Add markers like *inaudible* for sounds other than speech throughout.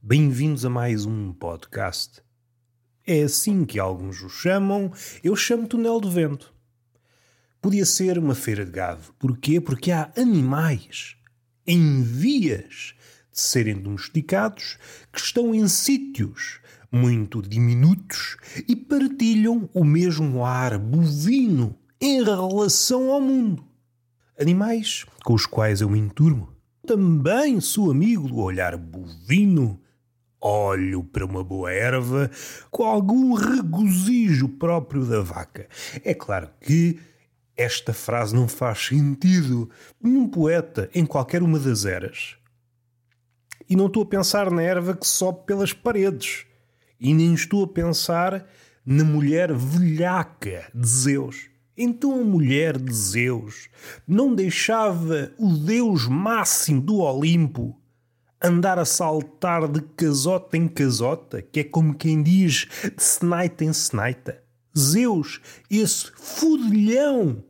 Bem-vindos a mais um podcast. É assim que alguns o chamam, eu chamo Túnel do Vento. Podia ser uma feira de gado. Porquê? Porque há animais em vias de serem domesticados que estão em sítios muito diminutos e partilham o mesmo ar bovino em relação ao mundo. Animais com os quais eu me enturmo. Também sou amigo do olhar bovino. Olho para uma boa erva com algum regozijo próprio da vaca. É claro que esta frase não faz sentido nenhum poeta em qualquer uma das eras. E não estou a pensar na erva que sobe pelas paredes. E nem estou a pensar na mulher velhaca de Zeus. Então a mulher de Zeus não deixava o deus máximo do Olimpo andar a saltar de casota em casota, que é como quem diz de senaita em senaita. Zeus, esse fudilhão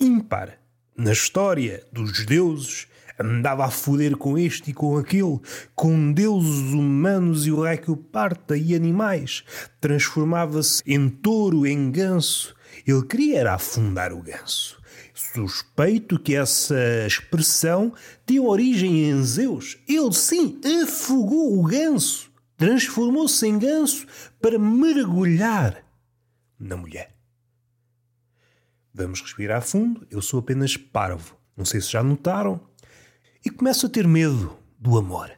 ímpar na história dos deuses, andava a foder com este e com aquele, com deuses humanos e o rei que o parta e animais, transformava-se em touro, em ganso. Ele queria era afundar o ganso. Suspeito que essa expressão tem origem em Zeus. Ele sim afogou o ganso, transformou-se em ganso para mergulhar na mulher. Vamos respirar fundo. Eu sou apenas parvo. Não sei se já notaram. E começo a ter medo do amor.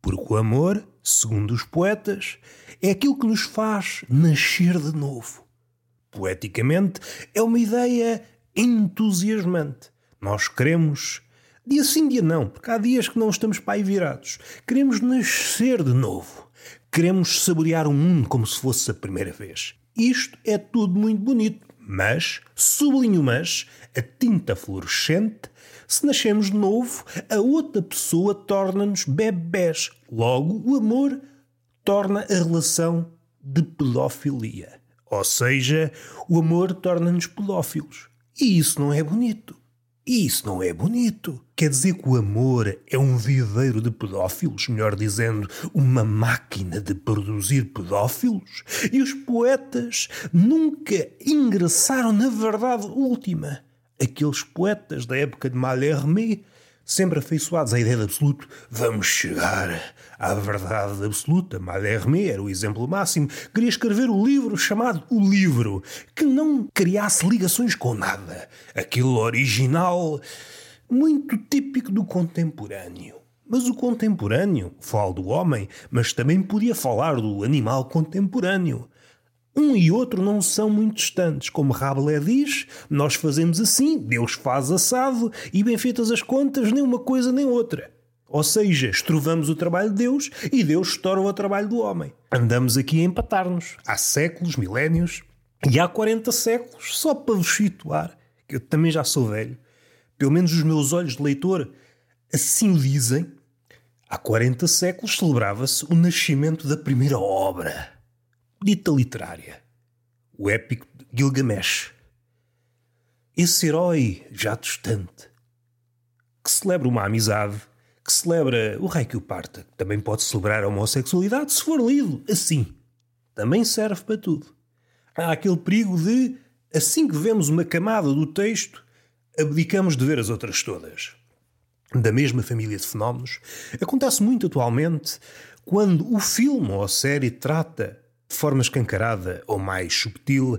Porque o amor, segundo os poetas, é aquilo que nos faz nascer de novo. Poeticamente, é uma ideia entusiasmante. Nós queremos, dia sim, dia não, porque há dias que não estamos pai virados. Queremos nascer de novo. Queremos saborear o mundo como se fosse a primeira vez. Isto é tudo muito bonito, mas, sublinho mas, a tinta fluorescente, se nascemos de novo, a outra pessoa torna-nos bebés. Logo, o amor torna a relação de pedofilia. Ou seja, o amor torna-nos pedófilos. E isso não é bonito. E isso não é bonito. Quer dizer que o amor é um viveiro de pedófilos, melhor dizendo, uma máquina de produzir pedófilos? E os poetas nunca ingressaram na verdade última. Aqueles poetas da época de Malhermé sempre afeiçoados à ideia de absoluto, vamos chegar à verdade absoluta. Malhermé era o exemplo máximo. Queria escrever o livro chamado O Livro, que não criasse ligações com nada. Aquele original muito típico do contemporâneo. Mas o contemporâneo, falo do homem, mas também podia falar do animal contemporâneo. Um e outro não são muito distantes. Como Rabelais diz, nós fazemos assim, Deus faz assado, e bem feitas as contas, nem uma coisa nem outra. Ou seja, estrovamos o trabalho de Deus e Deus estoura o trabalho do homem. Andamos aqui a empatar-nos. Há séculos, milénios, e há 40 séculos, só para vos situar, que eu também já sou velho, pelo menos os meus olhos de leitor assim o dizem, há 40 séculos celebrava-se o nascimento da primeira obra dita literária, o épico Gilgamesh. Esse herói já distante, que celebra uma amizade, que celebra o rei que o parta, que também pode celebrar a homossexualidade se for lido assim. Também serve para tudo. Há aquele perigo de, assim que vemos uma camada do texto, abdicamos de ver as outras todas. Da mesma família de fenómenos, acontece muito atualmente quando o filme ou a série trata de forma escancarada ou mais subtil,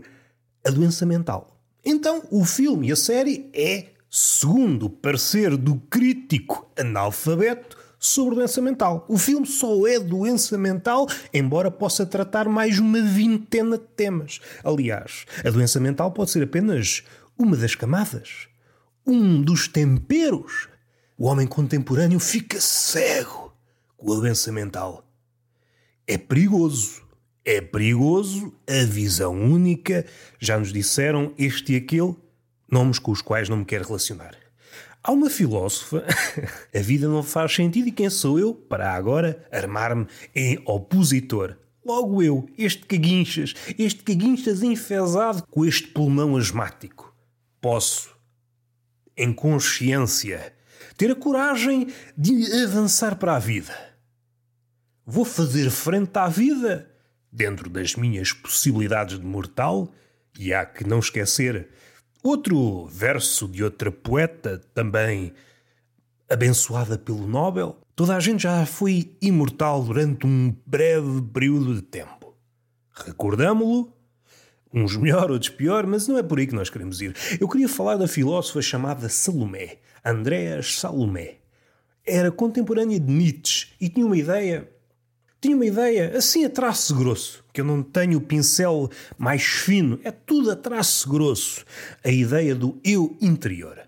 a doença mental. Então, o filme e a série é, segundo o parecer do crítico analfabeto, sobre doença mental. O filme só é doença mental, embora possa tratar mais uma vintena de temas. Aliás, a doença mental pode ser apenas uma das camadas, um dos temperos. O homem contemporâneo fica cego com a doença mental. É perigoso é perigoso, a visão única, já nos disseram este e aquele, nomes com os quais não me quero relacionar. Há uma filósofa, *laughs* a vida não faz sentido e quem sou eu para agora armar-me em opositor? Logo eu, este caguinchas, este caguinchas enfesado com este pulmão asmático. Posso, em consciência, ter a coragem de avançar para a vida vou fazer frente à vida dentro das minhas possibilidades de mortal, e há que não esquecer outro verso de outra poeta também abençoada pelo Nobel. Toda a gente já foi imortal durante um breve período de tempo. Recordamo-lo, uns melhor, outros pior, mas não é por aí que nós queremos ir. Eu queria falar da filósofa chamada Salomé, Andreas Salomé. Era contemporânea de Nietzsche e tinha uma ideia tinha uma ideia assim a traço grosso, que eu não tenho o pincel mais fino, é tudo a traço grosso. A ideia do eu interior.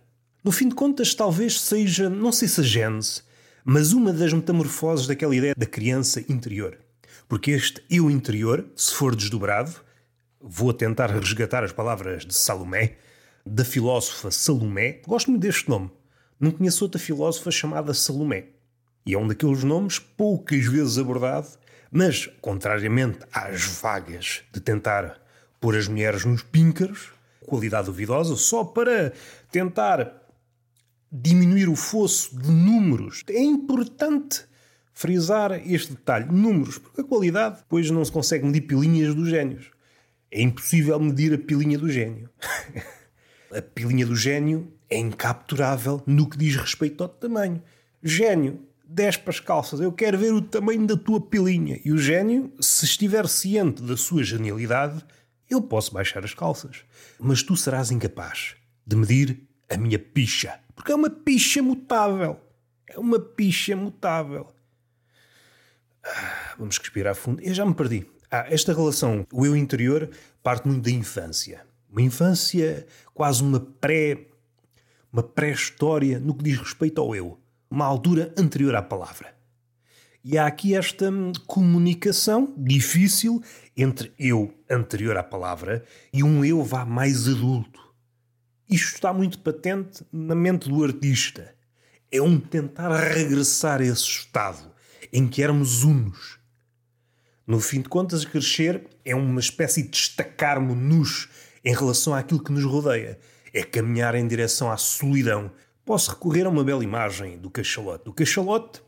No fim de contas, talvez seja, não sei se a gênese, mas uma das metamorfoses daquela ideia da criança interior. Porque este eu interior, se for desdobrado, vou tentar resgatar as palavras de Salomé, da filósofa Salomé. Gosto muito deste nome. Não conheço outra filósofa chamada Salomé. E é um daqueles nomes poucas vezes abordado, mas, contrariamente às vagas de tentar pôr as mulheres nos píncaros, qualidade duvidosa, só para tentar diminuir o fosso de números. É importante frisar este detalhe, números, porque a qualidade depois não se consegue medir pilinhas dos génios. É impossível medir a pilinha do gênio. *laughs* a pilinha do gênio é incapturável no que diz respeito ao tamanho. Gênio, desce para as calças, eu quero ver o tamanho da tua pilinha. E o gênio, se estiver ciente da sua genialidade, eu posso baixar as calças. Mas tu serás incapaz de medir a minha picha. Porque é uma picha mutável. É uma picha mutável. Ah, vamos respirar fundo. Eu já me perdi. Ah, esta relação, o eu interior, parte muito da infância. Uma infância quase uma pré uma pré-história no que diz respeito ao eu uma altura anterior à palavra. E há aqui esta comunicação difícil entre eu anterior à palavra e um eu vá mais adulto. Isto está muito patente na mente do artista. É um tentar regressar a esse estado em que éramos unos. No fim de contas, crescer é uma espécie de destacar-nos em relação àquilo que nos rodeia. É caminhar em direção à solidão, posso recorrer a uma bela imagem do cachalote. O cachalote,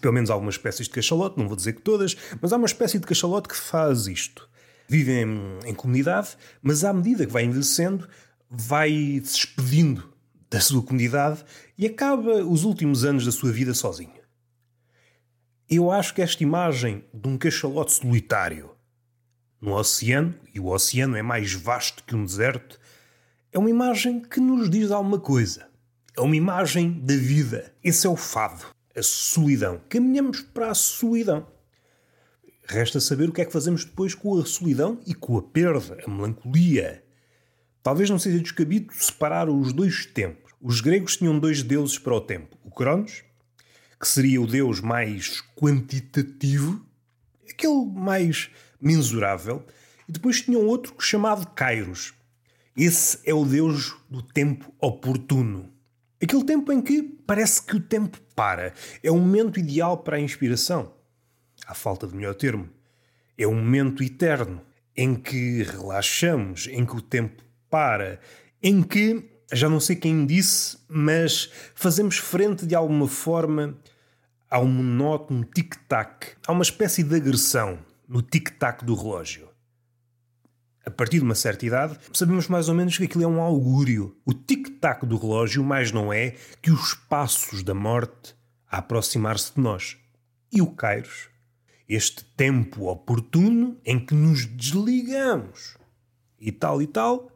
pelo menos algumas espécies de cachalote, não vou dizer que todas, mas há uma espécie de cachalote que faz isto. Vive em, em comunidade, mas à medida que vai envelhecendo, vai se despedindo da sua comunidade e acaba os últimos anos da sua vida sozinho. Eu acho que esta imagem de um cachalote solitário no oceano, e o oceano é mais vasto que um deserto, é uma imagem que nos diz alguma coisa. É uma imagem da vida. Esse é o fado, a solidão. Caminhamos para a solidão. Resta saber o que é que fazemos depois com a solidão e com a perda, a melancolia. Talvez não seja descabido separar os dois tempos. Os gregos tinham dois deuses para o tempo: o Cronos, que seria o deus mais quantitativo, aquele mais mensurável, e depois tinham outro chamado Kairos. Esse é o deus do tempo oportuno. Aquele tempo em que parece que o tempo para. É o momento ideal para a inspiração. À falta de melhor termo. É um momento eterno em que relaxamos, em que o tempo para, em que, já não sei quem disse, mas fazemos frente de alguma forma ao monótono tic-tac. Há uma espécie de agressão no tic-tac do relógio a partir de uma certa idade, sabemos mais ou menos que aquilo é um augúrio. O tic-tac do relógio mais não é que os passos da morte a aproximar-se de nós. E o Kairos? Este tempo oportuno em que nos desligamos e tal e tal,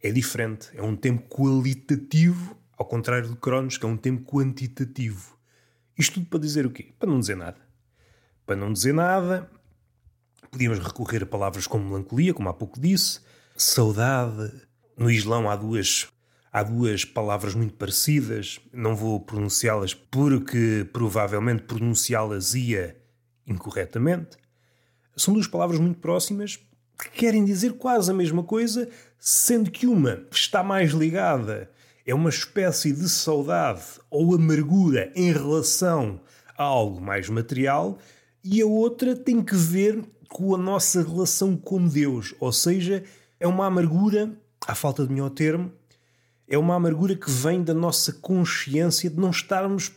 é diferente. É um tempo qualitativo, ao contrário do Cronos, que é um tempo quantitativo. Isto tudo para dizer o quê? Para não dizer nada. Para não dizer nada, Podíamos recorrer a palavras como melancolia, como há pouco disse, saudade. No Islão há duas, há duas palavras muito parecidas, não vou pronunciá-las porque provavelmente pronunciá-las ia incorretamente. São duas palavras muito próximas que querem dizer quase a mesma coisa, sendo que uma está mais ligada, é uma espécie de saudade ou amargura em relação a algo mais material, e a outra tem que ver com a nossa relação com Deus. Ou seja, é uma amargura, à falta de melhor termo, é uma amargura que vem da nossa consciência de não estarmos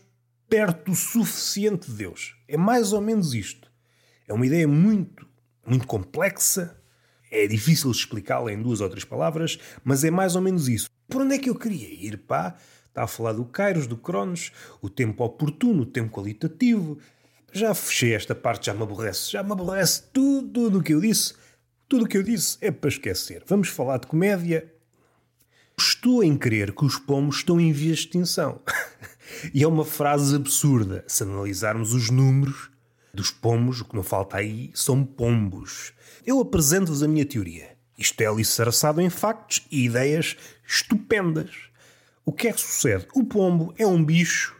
perto o suficiente de Deus. É mais ou menos isto. É uma ideia muito, muito complexa, é difícil explicá-la em duas ou três palavras, mas é mais ou menos isso. Por onde é que eu queria ir, pá? Está a falar do Kairos, do Cronos, o tempo oportuno, o tempo qualitativo. Já fechei esta parte, já me aborrece. Já me aborrece tudo o que eu disse. Tudo o que eu disse é para esquecer. Vamos falar de comédia. Estou em crer que os pomos estão em vias de extinção. *laughs* e é uma frase absurda. Se analisarmos os números dos pomos, o que não falta aí são pombos. Eu apresento-vos a minha teoria. Isto é alicerçado em factos e ideias estupendas. O que é que sucede? O pombo é um bicho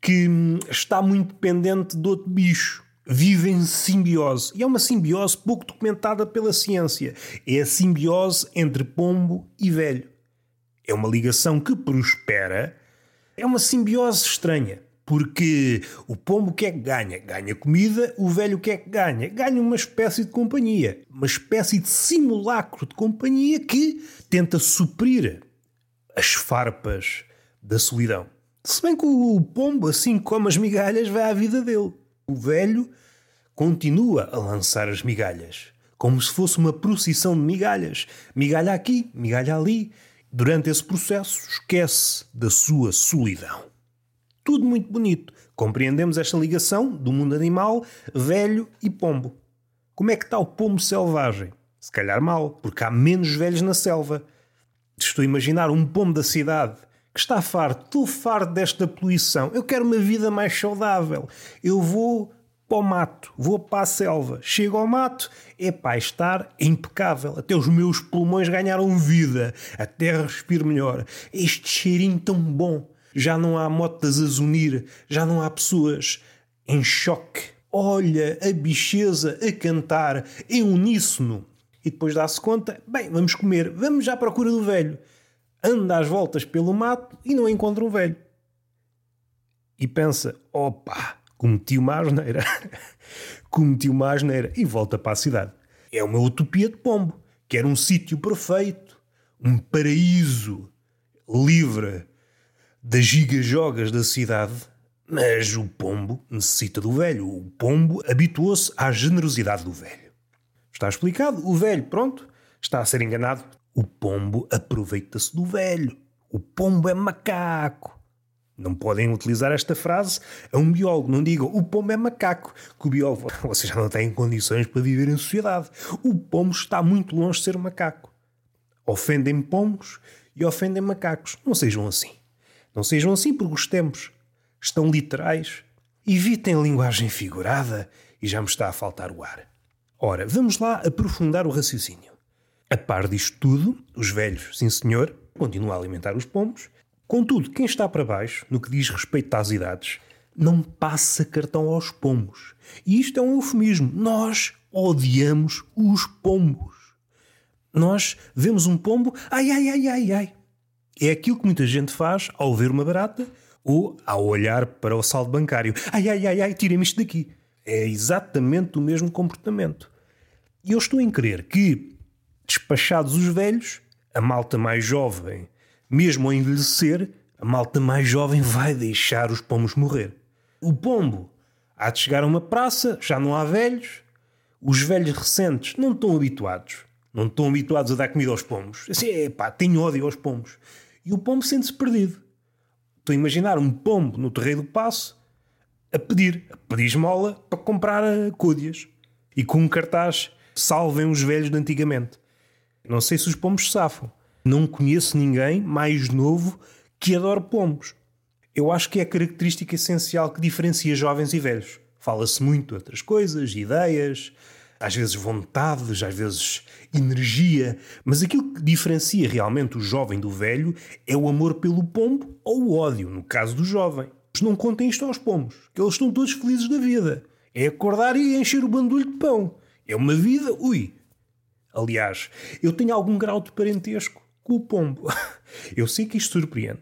que hum, está muito dependente de outro bicho. Vive em simbiose. E é uma simbiose pouco documentada pela ciência. É a simbiose entre pombo e velho. É uma ligação que prospera. É uma simbiose estranha. Porque o pombo o que é que ganha? Ganha comida, o velho o que é que ganha? Ganha uma espécie de companhia. Uma espécie de simulacro de companhia que tenta suprir as farpas da solidão. Se bem que o pombo, assim como as migalhas, vai à vida dele. O velho continua a lançar as migalhas, como se fosse uma procissão de migalhas. Migalha aqui, migalha ali. Durante esse processo, esquece da sua solidão. Tudo muito bonito. Compreendemos esta ligação do mundo animal, velho e pombo. Como é que está o pombo selvagem? Se calhar mal, porque há menos velhos na selva. Estou a imaginar um pombo da cidade que está farto, estou farto desta poluição. Eu quero uma vida mais saudável. Eu vou para o mato, vou para a selva. Chego ao mato, é para estar impecável. Até os meus pulmões ganharam vida. A terra respira melhor. Este cheirinho tão bom já não há motas a zunir, já não há pessoas em choque. Olha a bicheza a cantar em uníssono. E depois dá-se conta, bem, vamos comer, vamos já à procura do velho. Anda às voltas pelo mato e não encontra o velho. E pensa, opa, cometi uma asneira. *laughs* cometi uma asneira e volta para a cidade. É uma utopia de pombo. Quer um sítio perfeito, um paraíso livre das gigajogas da cidade, mas o pombo necessita do velho. O pombo habituou-se à generosidade do velho. Está explicado? O velho, pronto, está a ser enganado. O pombo aproveita-se do velho. O pombo é macaco. Não podem utilizar esta frase a um biólogo. Não digam o pombo é macaco, que o biólogo, *laughs* vocês já não têm condições para viver em sociedade. O pombo está muito longe de ser macaco. Ofendem pombos e ofendem macacos. Não sejam assim. Não sejam assim porque os tempos estão literais. Evitem a linguagem figurada e já me está a faltar o ar. Ora, vamos lá aprofundar o raciocínio. A par disto tudo, os velhos, sim senhor, continuam a alimentar os pombos. Contudo, quem está para baixo, no que diz respeito às idades, não passa cartão aos pombos. E isto é um eufemismo. Nós odiamos os pombos. Nós vemos um pombo, ai, ai, ai, ai, ai. É aquilo que muita gente faz ao ver uma barata ou ao olhar para o saldo bancário. Ai, ai, ai, ai, tira-me isto daqui. É exatamente o mesmo comportamento. E eu estou em crer que, despachados os velhos, a malta mais jovem, mesmo ao envelhecer, a malta mais jovem vai deixar os pombos morrer. O pombo há de chegar a uma praça, já não há velhos, os velhos recentes não estão habituados. Não estão habituados a dar comida aos pombos. Assim, é pá, tenho ódio aos pombos e o pombo sente-se perdido. Estou a imaginar um pombo no terreiro do passo a pedir, a pedir esmola para comprar eh, cúdias e com um cartaz salvem os velhos de antigamente. Não sei se os pombos safam. Não conheço ninguém mais novo que adore pombos. Eu acho que é a característica essencial que diferencia jovens e velhos. Fala-se muito de outras coisas, ideias, às vezes vontades, às vezes energia, mas aquilo que diferencia realmente o jovem do velho é o amor pelo pombo ou o ódio, no caso do jovem. Não contem isto aos pombos, que eles estão todos felizes da vida. É acordar e encher o bandulho de pão. É uma vida, ui. Aliás, eu tenho algum grau de parentesco com o pombo. *laughs* Eu sei que isto surpreende.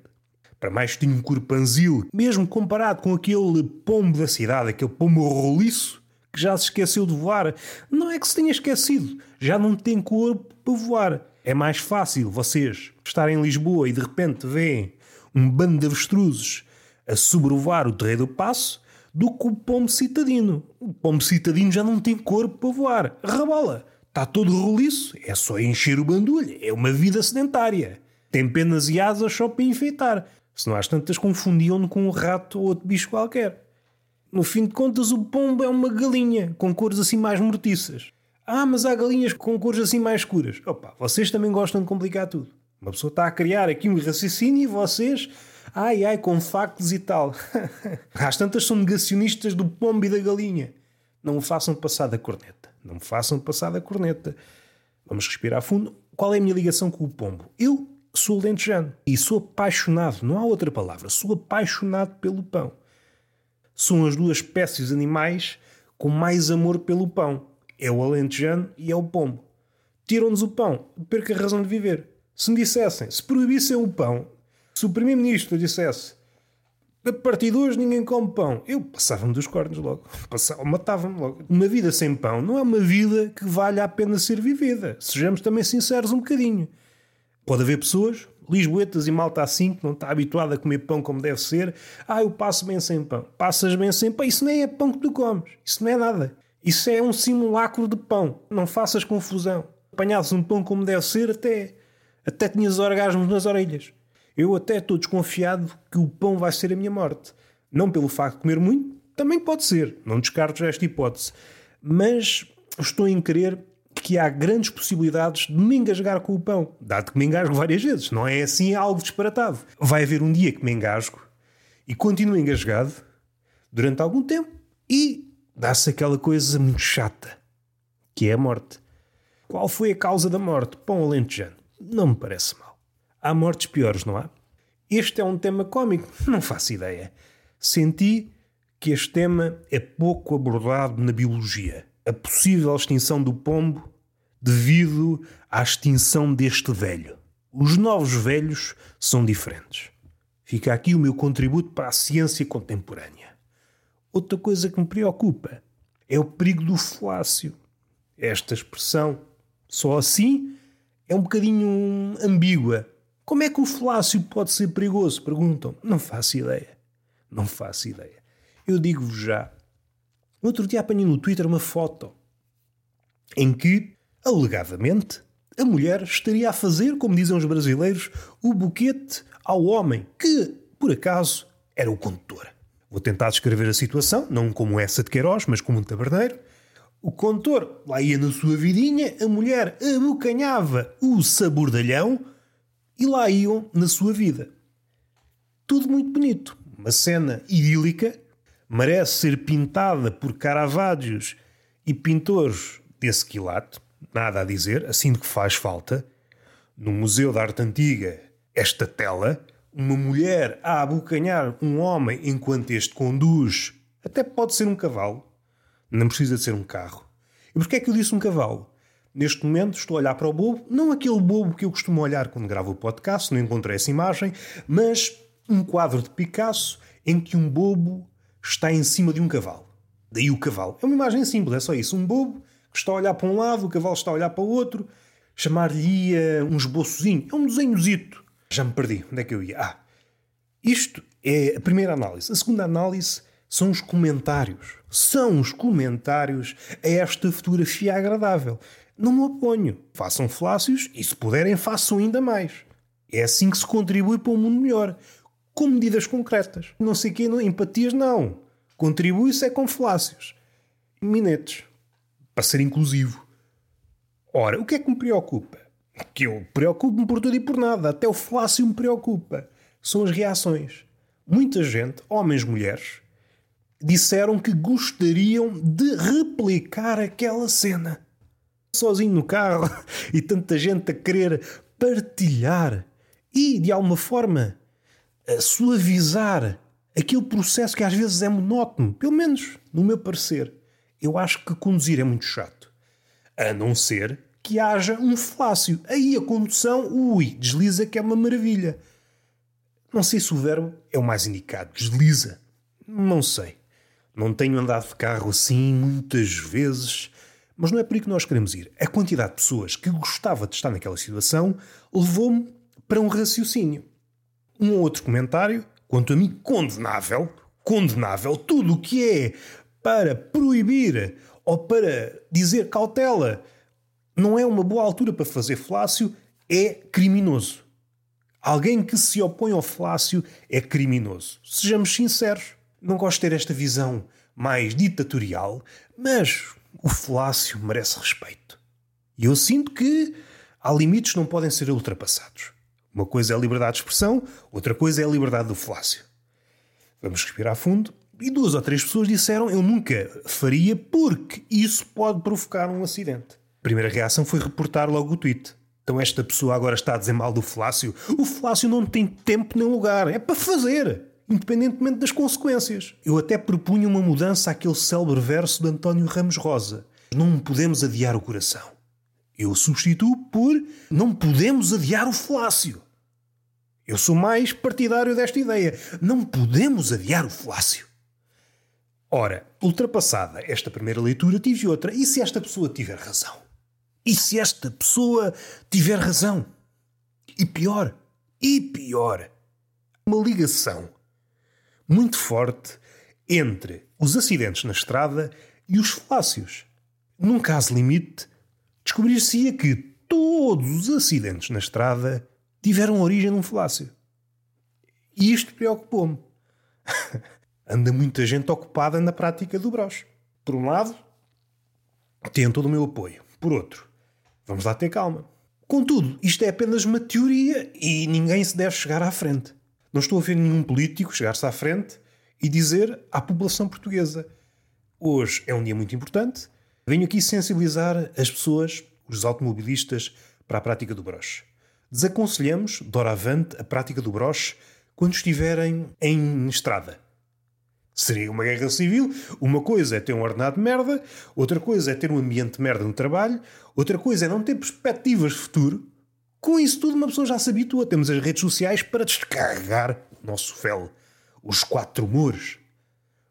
Para mais tenho um corpanzil, mesmo comparado com aquele pombo da cidade, aquele pombo roliço, que já se esqueceu de voar. Não é que se tenha esquecido, já não tem corpo para voar. É mais fácil vocês estarem em Lisboa e de repente veem um bando de avestruzes a sobrevoar o terreiro do passo do que o pombo citadino. O pombo citadino já não tem corpo para voar. Rabola. Está todo roliço. É só encher o bandulho. É uma vida sedentária. Tem penas e asas só para enfeitar. Se não às tantas confundiam-no com um rato ou outro bicho qualquer. No fim de contas, o pombo é uma galinha com cores assim mais mortiças. Ah, mas há galinhas com cores assim mais escuras. Opa, vocês também gostam de complicar tudo. Uma pessoa está a criar aqui um raciocínio e vocês, ai ai, com factos e tal. *laughs* Às tantas são negacionistas do pombo e da galinha. Não me façam passar da corneta. Não me façam passar da corneta. Vamos respirar fundo. Qual é a minha ligação com o pombo? Eu sou lentejano e sou apaixonado, não há outra palavra, sou apaixonado pelo pão. São as duas espécies animais com mais amor pelo pão. É o alentejano e é o pombo. Tiram-nos o pão, perca a razão de viver. Se me dissessem, se proibissem o pão, se o Primeiro-Ministro dissesse a partir de hoje ninguém come pão, eu passava-me dos cornos logo. Matava-me logo. Uma vida sem pão não é uma vida que valha a pena ser vivida. Sejamos também sinceros um bocadinho. Pode haver pessoas, lisboetas e malta assim, que não está habituada a comer pão como deve ser. Ah, eu passo bem sem pão. Passas bem sem pão. Isso nem é pão que tu comes. Isso não é nada. Isso é um simulacro de pão. Não faças confusão. Apanhasses um pão como deve ser, até até tinhas orgasmos nas orelhas. Eu até estou desconfiado que o pão vai ser a minha morte. Não pelo facto de comer muito, também pode ser, não descarto esta hipótese. Mas estou em crer que há grandes possibilidades de me engasgar com o pão, dado que me engasgo várias vezes, não é assim algo disparatado. Vai haver um dia que me engasgo e continuo engasgado durante algum tempo e dá-se aquela coisa muito chata, que é a morte. Qual foi a causa da morte? Pão alentejano não me parece mal. Há mortes piores, não há? Este é um tema cómico? Não faço ideia. Senti que este tema é pouco abordado na biologia. A possível extinção do pombo devido à extinção deste velho. Os novos velhos são diferentes. Fica aqui o meu contributo para a ciência contemporânea. Outra coisa que me preocupa é o perigo do falácio. Esta expressão, só assim é um bocadinho ambígua. Como é que o falácio pode ser perigoso? Perguntam. Não faço ideia. Não faço ideia. Eu digo-vos já. Outro dia apanhei no Twitter uma foto em que, alegadamente, a mulher estaria a fazer, como dizem os brasileiros, o buquete ao homem, que, por acaso, era o condutor. Vou tentar descrever a situação, não como essa de Queiroz, mas como um taberneiro. O contor lá ia na sua vidinha, a mulher abocanhava o sabordalhão e lá iam na sua vida. Tudo muito bonito. Uma cena idílica, merece ser pintada por Caravaggio e pintores desse quilate, nada a dizer, assim de que faz falta. No Museu da Arte Antiga, esta tela, uma mulher a abocanhar um homem enquanto este conduz, até pode ser um cavalo, não precisa de ser um carro. E porquê é que eu disse um cavalo? Neste momento estou a olhar para o bobo, não aquele bobo que eu costumo olhar quando gravo o podcast, não encontrei essa imagem, mas um quadro de Picasso em que um bobo está em cima de um cavalo. Daí o cavalo. É uma imagem simples, é só isso. Um bobo que está a olhar para um lado, o cavalo está a olhar para o outro. Chamar-lhe um esboçozinho. É um desenhozito. Já me perdi. Onde é que eu ia? Ah, isto é a primeira análise. A segunda análise são os comentários. São os comentários a esta fotografia agradável. Não me oponho. Façam flácios e, se puderem, façam ainda mais. É assim que se contribui para um mundo melhor. Com medidas concretas. Não sei que, empatias não. Contribui-se é com flácios. Minetes. Para ser inclusivo. Ora, o que é que me preocupa? Que eu preocupo-me por tudo e por nada. Até o flácio me preocupa. São as reações. Muita gente, homens, mulheres, disseram que gostariam de replicar aquela cena. Sozinho no carro *laughs* e tanta gente a querer partilhar e, de alguma forma, suavizar aquele processo que às vezes é monótono, pelo menos no meu parecer. Eu acho que conduzir é muito chato. A não ser que haja um flácio. Aí a condução, ui, desliza que é uma maravilha. Não sei se o verbo é o mais indicado. Desliza. Não sei. Não tenho andado de carro assim muitas vezes, mas não é por aí que nós queremos ir. A quantidade de pessoas que gostava de estar naquela situação levou-me para um raciocínio. Um outro comentário quanto a mim, condenável, condenável, tudo o que é para proibir ou para dizer cautela não é uma boa altura para fazer flácio, é criminoso. Alguém que se opõe ao flácio é criminoso. Sejamos sinceros. Não gosto de ter esta visão mais ditatorial, mas o flácio merece respeito. E eu sinto que há limites que não podem ser ultrapassados. Uma coisa é a liberdade de expressão, outra coisa é a liberdade do flácio. Vamos respirar fundo. E duas ou três pessoas disseram eu nunca faria porque isso pode provocar um acidente. A primeira reação foi reportar logo o tweet. Então esta pessoa agora está a dizer mal do Flácio. O Flácio não tem tempo nem lugar. É para fazer. Independentemente das consequências. Eu até propunha uma mudança àquele célebre verso de António Ramos Rosa. Não podemos adiar o coração. Eu substituo por não podemos adiar o Flácio. Eu sou mais partidário desta ideia. Não podemos adiar o Flácio. Ora, ultrapassada esta primeira leitura, tive outra. E se esta pessoa tiver razão? E se esta pessoa tiver razão? E pior, e pior, uma ligação muito forte entre os acidentes na estrada e os falácios. Num caso limite, descobrir-se-ia que todos os acidentes na estrada tiveram origem num falácio. E isto preocupou-me. *laughs* Anda muita gente ocupada na prática do broche. Por um lado, tem todo o meu apoio. Por outro, vamos lá ter calma. Contudo, isto é apenas uma teoria e ninguém se deve chegar à frente. Não estou a ver nenhum político chegar-se à frente e dizer à população portuguesa: hoje é um dia muito importante, venho aqui sensibilizar as pessoas, os automobilistas, para a prática do broche. Desaconselhamos, doravante, a prática do broche quando estiverem em estrada. Seria uma guerra civil. Uma coisa é ter um ordenado de merda, outra coisa é ter um ambiente de merda no trabalho, outra coisa é não ter perspectivas de futuro. Com isso tudo, uma pessoa já se habitua. Temos as redes sociais para descarregar o nosso fel. Os quatro humores.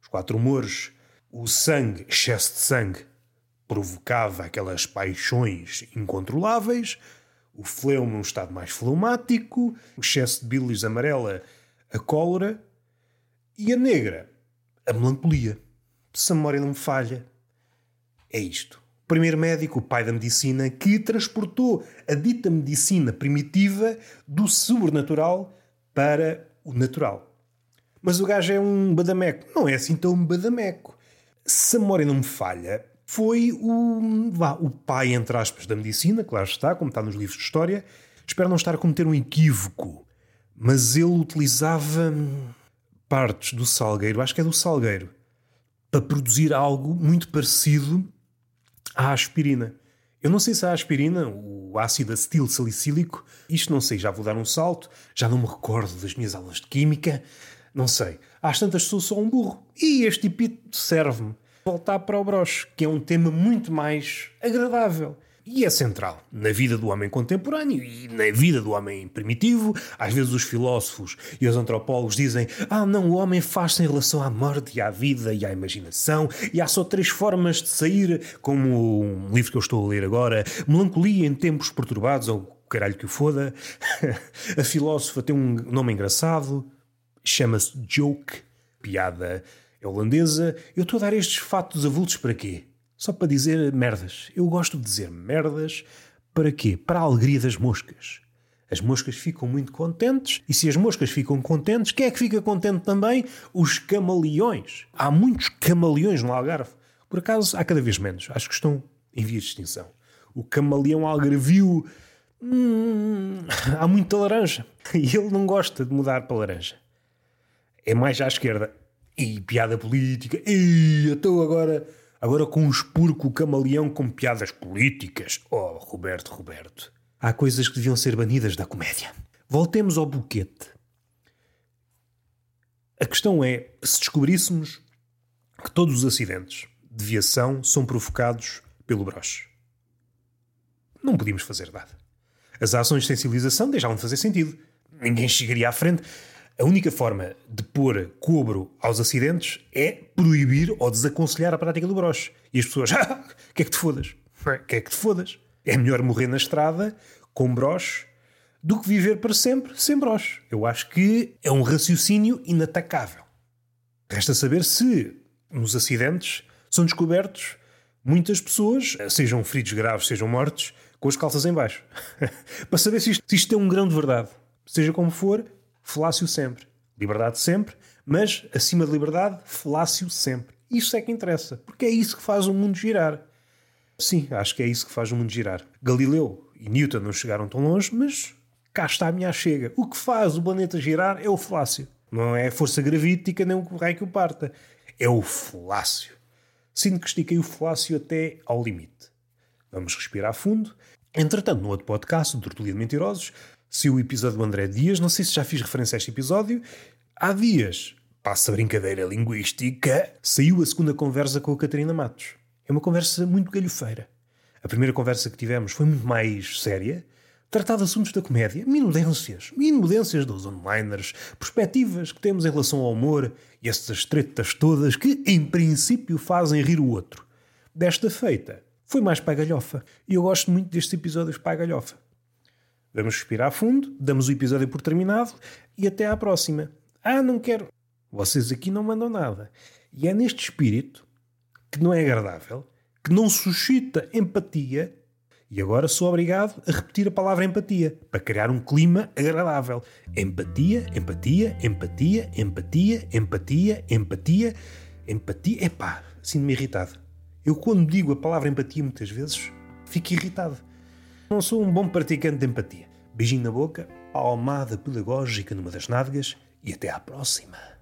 Os quatro humores. O sangue, excesso de sangue, provocava aquelas paixões incontroláveis o fleumo num estado mais fleumático, o excesso de bilis amarela, a cólera e a negra, a melancolia. Se a memória não me falha, é isto. Primeiro médico, o pai da medicina, que transportou a dita medicina primitiva do sobrenatural para o natural. Mas o gajo é um badameco. Não é assim tão badameco. Se a memória não me falha, foi o, vá, o pai, entre aspas, da medicina, claro está, como está nos livros de história. Espero não estar a cometer um equívoco, mas ele utilizava partes do salgueiro, acho que é do salgueiro, para produzir algo muito parecido à aspirina. Eu não sei se a aspirina, o ácido acetil salicílico, isto não sei, já vou dar um salto, já não me recordo das minhas aulas de química, não sei. Às tantas sou só um burro. E este epíteto serve-me voltar para o broche, que é um tema muito mais agradável. E é central na vida do homem contemporâneo e na vida do homem primitivo. Às vezes os filósofos e os antropólogos dizem: Ah, não, o homem faz-se em relação à morte e à vida e à imaginação, e há só três formas de sair, como um livro que eu estou a ler agora, Melancolia em Tempos Perturbados, ou caralho que o foda. *laughs* a filósofa tem um nome engraçado, chama-se Joke, piada holandesa. Eu estou a dar estes fatos avulsos para quê? Só para dizer merdas. Eu gosto de dizer merdas para quê? Para a alegria das moscas. As moscas ficam muito contentes e se as moscas ficam contentes, quem é que fica contente também? Os camaleões. Há muitos camaleões no Algarve. Por acaso, há cada vez menos. Acho que estão em vias de extinção. O camaleão algarvio... Hum, há muita laranja. *laughs* E ele não gosta de mudar para laranja. É mais à esquerda. E piada política. E estou agora, agora com um espurco camaleão com piadas políticas. Oh, Roberto, Roberto. Há coisas que deviam ser banidas da comédia. Voltemos ao boquete. A questão é se descobríssemos que todos os acidentes de viação são provocados pelo broche. Não podíamos fazer nada. As ações de sensibilização deixavam de fazer sentido. Ninguém chegaria à frente. A única forma de pôr cobro aos acidentes é proibir ou desaconselhar a prática do broche. E as pessoas, *laughs* ah, que é que te fodas? Que é que te fodas? É melhor morrer na estrada com broche do que viver para sempre sem broche. Eu acho que é um raciocínio inatacável. Resta saber se nos acidentes são descobertos muitas pessoas, sejam feridos graves, sejam mortos, com as calças em baixo. *laughs* para saber se isto, se isto é um grão de verdade. Seja como for, falácio sempre. Liberdade sempre, mas acima de liberdade, falácio sempre. Isso é que interessa, porque é isso que faz o mundo girar. Sim, acho que é isso que faz o mundo girar. Galileu e Newton não chegaram tão longe, mas cá está a minha chega. O que faz o planeta girar é o falácio. Não é a força gravítica nem o raio que o parta. É o falácio. Sinto que estiquei o falácio até ao limite. Vamos respirar fundo. Entretanto, no outro podcast, o Tortulia de Mentirosos, se o episódio do André Dias, não sei se já fiz referência a este episódio, há dias, passa a brincadeira linguística, saiu a segunda conversa com a Catarina Matos. É uma conversa muito galhofeira. A primeira conversa que tivemos foi muito mais séria, tratar de assuntos da comédia, minudências, minudências dos onliners, perspectivas que temos em relação ao humor e essas tretas todas que, em princípio, fazem rir o outro. Desta feita, foi mais para a galhofa. E eu gosto muito destes episódios para a galhofa. Vamos respirar fundo, damos o episódio por terminado e até à próxima. Ah, não quero. Vocês aqui não mandam nada. E é neste espírito, que não é agradável, que não suscita empatia, e agora sou obrigado a repetir a palavra empatia para criar um clima agradável. Empatia, empatia, empatia, empatia, empatia, empatia, empatia. Epá, sinto-me irritado. Eu, quando digo a palavra empatia, muitas vezes fico irritado. Não sou um bom praticante de empatia. Beijinho na boca, palmada pedagógica numa das nádegas e até à próxima.